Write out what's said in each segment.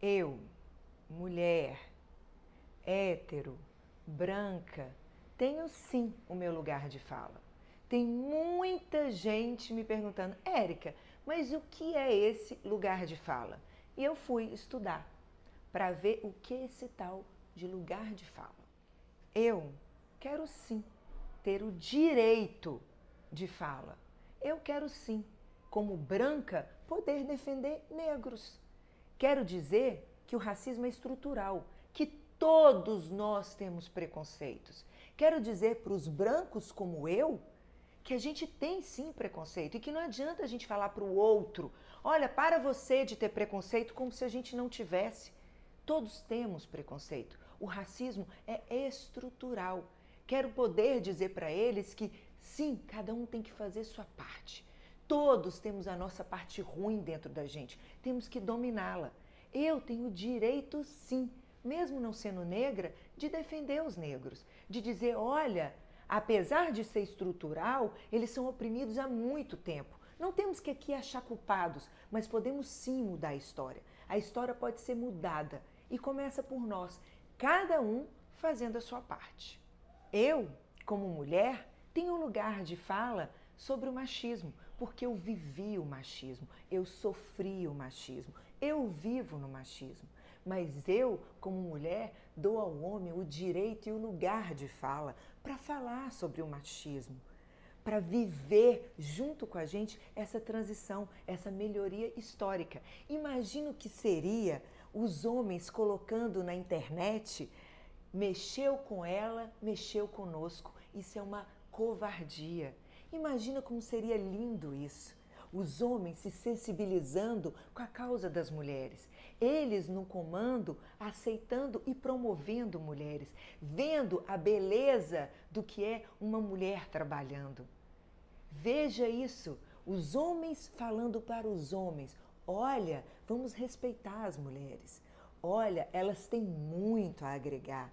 Eu, mulher, hétero, branca, tenho sim o meu lugar de fala. Tem muita gente me perguntando, Érica, mas o que é esse lugar de fala? E eu fui estudar para ver o que é esse tal de lugar de fala. Eu quero sim ter o direito de fala. Eu quero sim, como branca, poder defender negros. Quero dizer que o racismo é estrutural, que todos nós temos preconceitos. Quero dizer para os brancos como eu que a gente tem sim preconceito e que não adianta a gente falar para o outro: olha, para você de ter preconceito como se a gente não tivesse. Todos temos preconceito. O racismo é estrutural. Quero poder dizer para eles que sim, cada um tem que fazer sua parte. Todos temos a nossa parte ruim dentro da gente, temos que dominá-la. Eu tenho direito, sim, mesmo não sendo negra, de defender os negros, de dizer: olha, apesar de ser estrutural, eles são oprimidos há muito tempo. Não temos que aqui achar culpados, mas podemos sim mudar a história. A história pode ser mudada e começa por nós, cada um fazendo a sua parte. Eu, como mulher, tenho um lugar de fala sobre o machismo, porque eu vivi o machismo, eu sofri o machismo, eu vivo no machismo. Mas eu, como mulher, dou ao homem o direito e o lugar de fala para falar sobre o machismo, para viver junto com a gente essa transição, essa melhoria histórica. Imagino que seria os homens colocando na internet mexeu com ela, mexeu conosco. Isso é uma covardia. Imagina como seria lindo isso. Os homens se sensibilizando com a causa das mulheres, eles no comando aceitando e promovendo mulheres, vendo a beleza do que é uma mulher trabalhando. Veja isso, os homens falando para os homens: olha, vamos respeitar as mulheres. Olha, elas têm muito a agregar.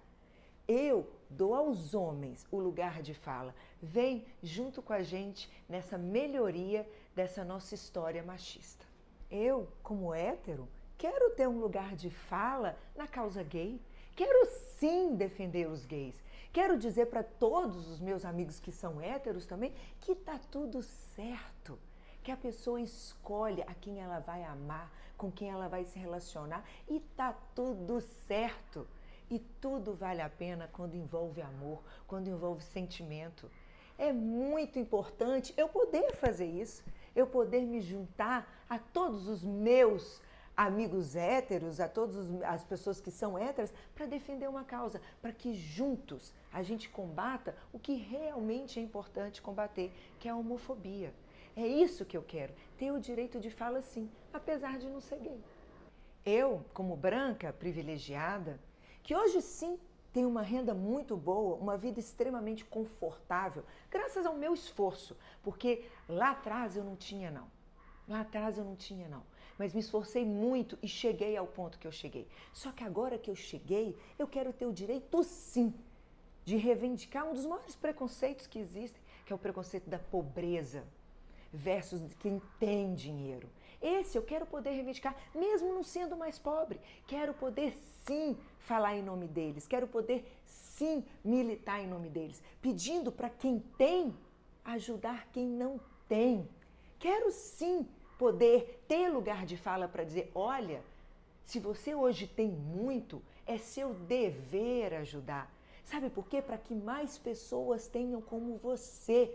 Eu dou aos homens o lugar de fala. Vem junto com a gente nessa melhoria dessa nossa história machista. Eu, como hétero, quero ter um lugar de fala na causa gay. Quero sim defender os gays. Quero dizer para todos os meus amigos que são héteros também que tá tudo certo. Que a pessoa escolhe a quem ela vai amar, com quem ela vai se relacionar e tá tudo certo. E tudo vale a pena quando envolve amor, quando envolve sentimento. É muito importante eu poder fazer isso, eu poder me juntar a todos os meus amigos héteros, a todas as pessoas que são héteras, para defender uma causa, para que juntos a gente combata o que realmente é importante combater, que é a homofobia. É isso que eu quero, ter o direito de fala sim, apesar de não ser gay. Eu, como branca privilegiada, que hoje sim tem uma renda muito boa, uma vida extremamente confortável, graças ao meu esforço, porque lá atrás eu não tinha não. Lá atrás eu não tinha não, mas me esforcei muito e cheguei ao ponto que eu cheguei. Só que agora que eu cheguei, eu quero ter o direito sim de reivindicar um dos maiores preconceitos que existem, que é o preconceito da pobreza versus quem tem dinheiro. Esse eu quero poder reivindicar, mesmo não sendo mais pobre. Quero poder sim falar em nome deles, quero poder sim militar em nome deles, pedindo para quem tem ajudar quem não tem. Quero sim poder ter lugar de fala para dizer: olha, se você hoje tem muito, é seu dever ajudar. Sabe por quê? Para que mais pessoas tenham como você.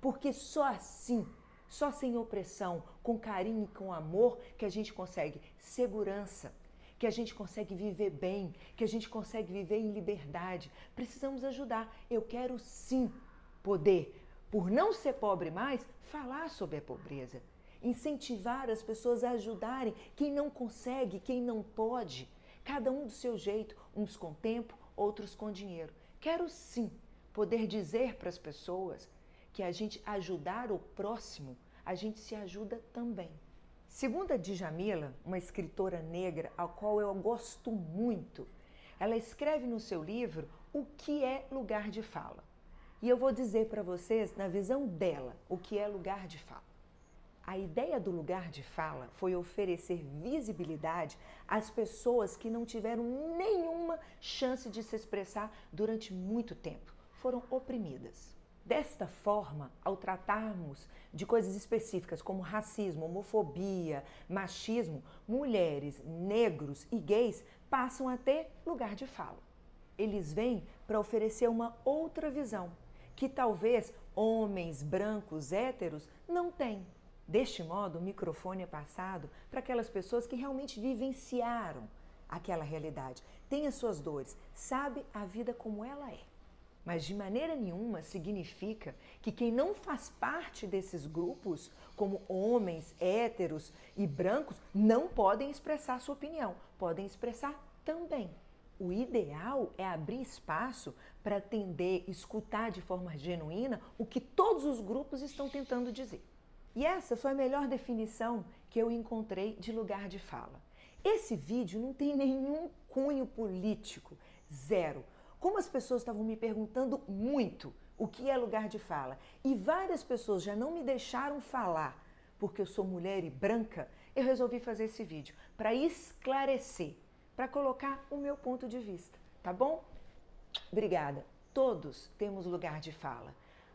Porque só assim só sem opressão, com carinho e com amor, que a gente consegue segurança, que a gente consegue viver bem, que a gente consegue viver em liberdade. Precisamos ajudar. Eu quero sim poder, por não ser pobre mais, falar sobre a pobreza. Incentivar as pessoas a ajudarem quem não consegue, quem não pode. Cada um do seu jeito, uns com tempo, outros com dinheiro. Quero sim poder dizer para as pessoas que a gente ajudar o próximo, a gente se ajuda também. Segundo a Djamila, uma escritora negra a qual eu gosto muito, ela escreve no seu livro o que é lugar de fala. E eu vou dizer para vocês, na visão dela, o que é lugar de fala. A ideia do lugar de fala foi oferecer visibilidade às pessoas que não tiveram nenhuma chance de se expressar durante muito tempo, foram oprimidas. Desta forma, ao tratarmos de coisas específicas como racismo, homofobia, machismo, mulheres, negros e gays passam a ter lugar de fala. Eles vêm para oferecer uma outra visão, que talvez homens brancos héteros não têm. Deste modo, o microfone é passado para aquelas pessoas que realmente vivenciaram aquela realidade, têm as suas dores, sabe a vida como ela é. Mas de maneira nenhuma significa que quem não faz parte desses grupos, como homens, héteros e brancos, não podem expressar sua opinião. Podem expressar também. O ideal é abrir espaço para atender, escutar de forma genuína o que todos os grupos estão tentando dizer. E essa foi a melhor definição que eu encontrei de lugar de fala. Esse vídeo não tem nenhum cunho político, zero. Como as pessoas estavam me perguntando muito o que é lugar de fala e várias pessoas já não me deixaram falar porque eu sou mulher e branca, eu resolvi fazer esse vídeo para esclarecer, para colocar o meu ponto de vista, tá bom? Obrigada. Todos temos lugar de fala.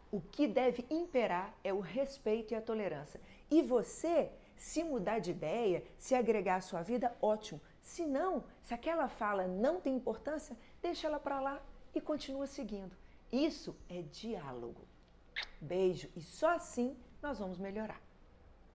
O que deve imperar é o respeito e a tolerância. E você, se mudar de ideia, se agregar à sua vida, ótimo. Se não, se aquela fala não tem importância, deixa ela para lá e continua seguindo. Isso é diálogo. Beijo e só assim nós vamos melhorar.